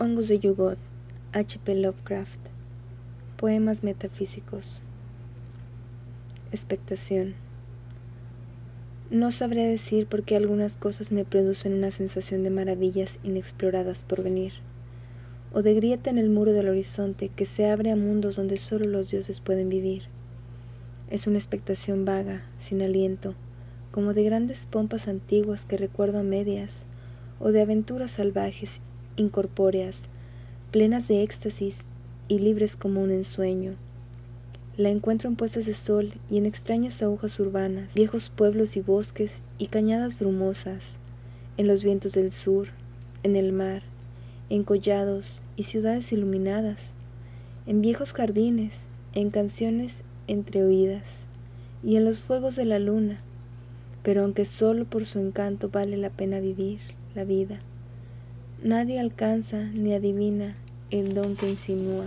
Hongos de Yugot, H.P. Lovecraft. Poemas metafísicos. Expectación. No sabría decir por qué algunas cosas me producen una sensación de maravillas inexploradas por venir, o de grieta en el muro del horizonte que se abre a mundos donde solo los dioses pueden vivir. Es una expectación vaga, sin aliento, como de grandes pompas antiguas que recuerdo a medias, o de aventuras salvajes incorpóreas, plenas de éxtasis y libres como un ensueño. La encuentro en puestas de sol y en extrañas agujas urbanas, viejos pueblos y bosques y cañadas brumosas, en los vientos del sur, en el mar, en collados y ciudades iluminadas, en viejos jardines, en canciones entreoídas y en los fuegos de la luna, pero aunque solo por su encanto vale la pena vivir la vida. Nadie alcanza ni adivina el don que insinúa.